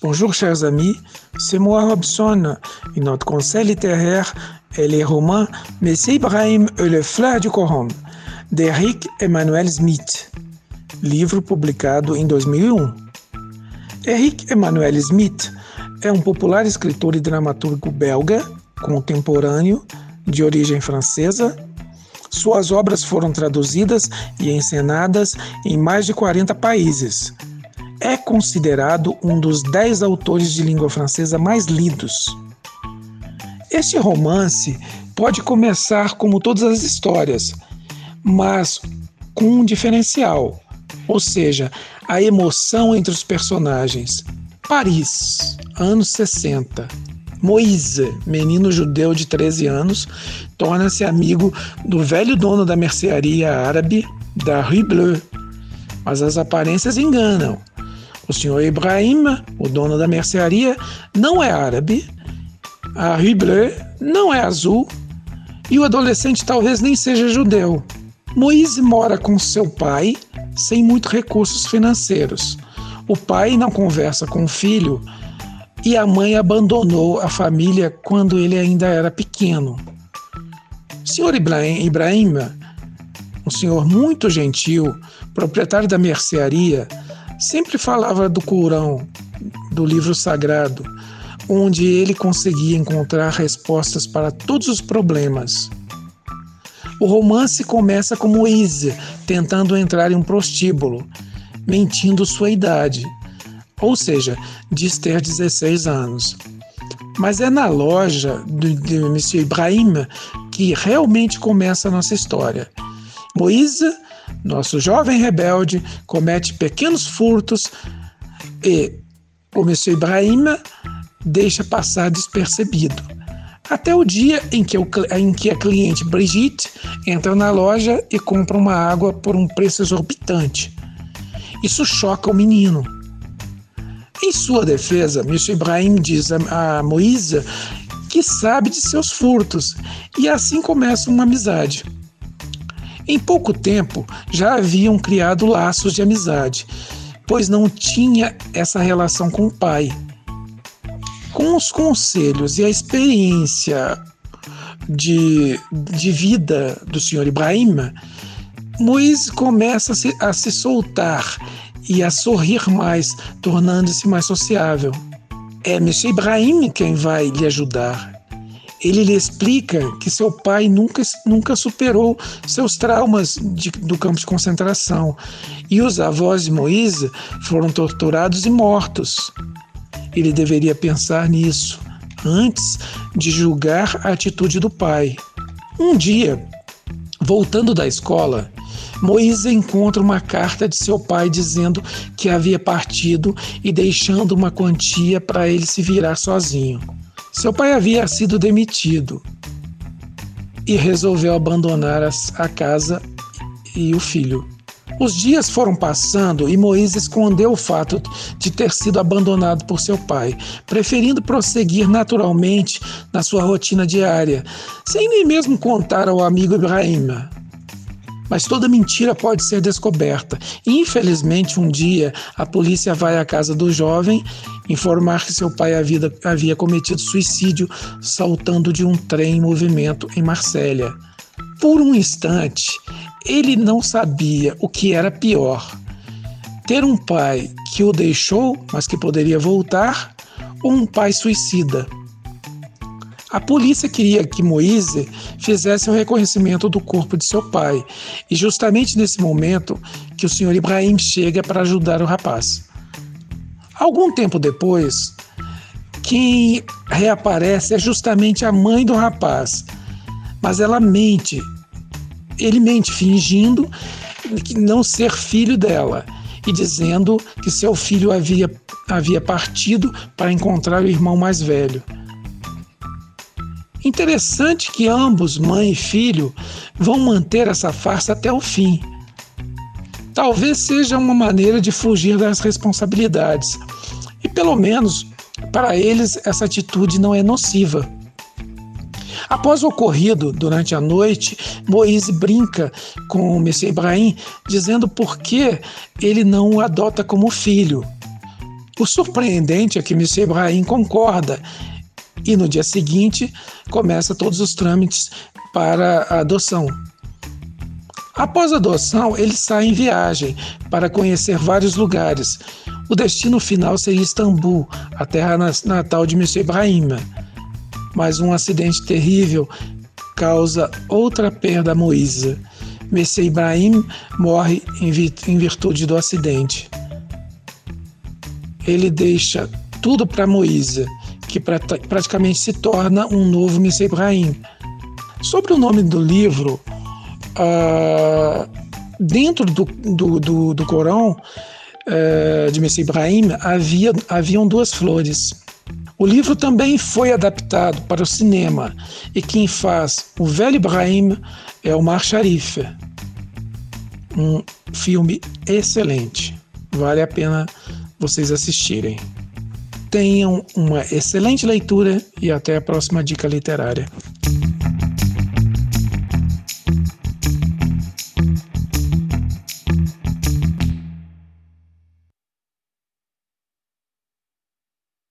Bonjour chers amis, c'est moi Robson et notre conseil littéraire est les romans Messie Ibrahim et le fleur du Coran d'Eric Emmanuel Smith, livro publicado em 2001. Eric Emmanuel Smith é um popular escritor e dramaturgo belga, contemporâneo, de origem francesa. Suas obras foram traduzidas e encenadas em mais de 40 países é considerado um dos dez autores de língua francesa mais lidos. Este romance pode começar como todas as histórias, mas com um diferencial, ou seja, a emoção entre os personagens. Paris, anos 60. Moise, menino judeu de 13 anos, torna-se amigo do velho dono da mercearia árabe da Rue Bleue. Mas as aparências enganam. O senhor Ibrahim, o dono da mercearia, não é árabe, a Rue Bleue não é azul e o adolescente talvez nem seja judeu. Moise mora com seu pai sem muitos recursos financeiros. O pai não conversa com o filho e a mãe abandonou a família quando ele ainda era pequeno. O senhor Ibrahim, um senhor muito gentil, proprietário da mercearia, sempre falava do Corão, do livro sagrado, onde ele conseguia encontrar respostas para todos os problemas. O romance começa com Moise tentando entrar em um prostíbulo, mentindo sua idade, ou seja, diz ter 16 anos. Mas é na loja de, de Monsieur Ibrahim que realmente começa a nossa história. Moise nosso jovem rebelde comete pequenos furtos e o Monsieur Ibrahim deixa passar despercebido. Até o dia em que, o, em que a cliente Brigitte entra na loja e compra uma água por um preço exorbitante. Isso choca o menino. Em sua defesa, Monsieur Ibrahim diz a, a Moisa que sabe de seus furtos e assim começa uma amizade. Em pouco tempo já haviam criado laços de amizade, pois não tinha essa relação com o pai. Com os conselhos e a experiência de, de vida do senhor Ibrahim, Moisés começa a se, a se soltar e a sorrir mais, tornando-se mais sociável. É Monsieur Ibrahim quem vai lhe ajudar ele lhe explica que seu pai nunca, nunca superou seus traumas de, do campo de concentração e os avós de Moise foram torturados e mortos. Ele deveria pensar nisso antes de julgar a atitude do pai. Um dia, voltando da escola, Moisés encontra uma carta de seu pai dizendo que havia partido e deixando uma quantia para ele se virar sozinho. Seu pai havia sido demitido e resolveu abandonar a casa e o filho. Os dias foram passando e Moisés escondeu o fato de ter sido abandonado por seu pai, preferindo prosseguir naturalmente na sua rotina diária, sem nem mesmo contar ao amigo Ibrahim. Mas toda mentira pode ser descoberta. Infelizmente, um dia a polícia vai à casa do jovem informar que seu pai havia, cometido suicídio saltando de um trem em movimento em Marsella. Por um instante, ele não sabia o que era pior: ter um pai que o deixou, mas que poderia voltar, ou um pai suicida. A polícia queria que Moise fizesse o reconhecimento do corpo de seu pai, e justamente nesse momento que o senhor Ibrahim chega para ajudar o rapaz. Algum tempo depois, quem reaparece é justamente a mãe do rapaz, mas ela mente. Ele mente fingindo não ser filho dela e dizendo que seu filho havia, havia partido para encontrar o irmão mais velho. Interessante que ambos, mãe e filho, vão manter essa farsa até o fim. Talvez seja uma maneira de fugir das responsabilidades. E pelo menos para eles essa atitude não é nociva. Após o ocorrido durante a noite, Moisés brinca com o Messias Ibrahim, dizendo por que ele não o adota como filho. O surpreendente é que Messias Ibrahim concorda e no dia seguinte começa todos os trâmites para a adoção. Após a adoção, ele sai em viagem para conhecer vários lugares. O destino final seria Istambul, a terra natal de Messias Ibrahim mas um acidente terrível causa outra perda a Moisés. Messias Ibrahim morre em virtude do acidente. Ele deixa tudo para Moisés, que praticamente se torna um novo Messias Ibrahim. Sobre o nome do livro, uh, dentro do, do, do, do Corão uh, de Messias Ibrahim havia, haviam duas flores. O livro também foi adaptado para o cinema e quem faz o velho Ibrahim é o Mar Sharif. Um filme excelente. Vale a pena vocês assistirem. Tenham uma excelente leitura e até a próxima dica literária.